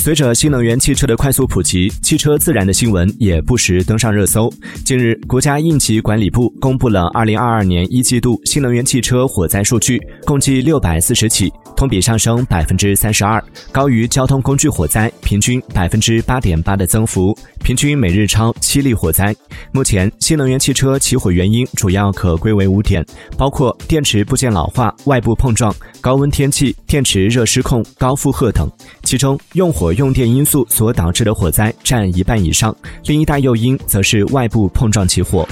随着新能源汽车的快速普及，汽车自燃的新闻也不时登上热搜。近日，国家应急管理部公布了2022年一季度新能源汽车火灾数据，共计640起，同比上升百分之三十二高于交通工具火灾平均百分之八点八的增幅，平均每日超七例火灾。目前，新能源汽车起火原因主要可归为五点，包括电池部件老化、外部碰撞、高温天气、电池热失控、高负荷等。其中，用火用电因素所导致的火灾占一半以上，另一大诱因则是外部碰撞起火。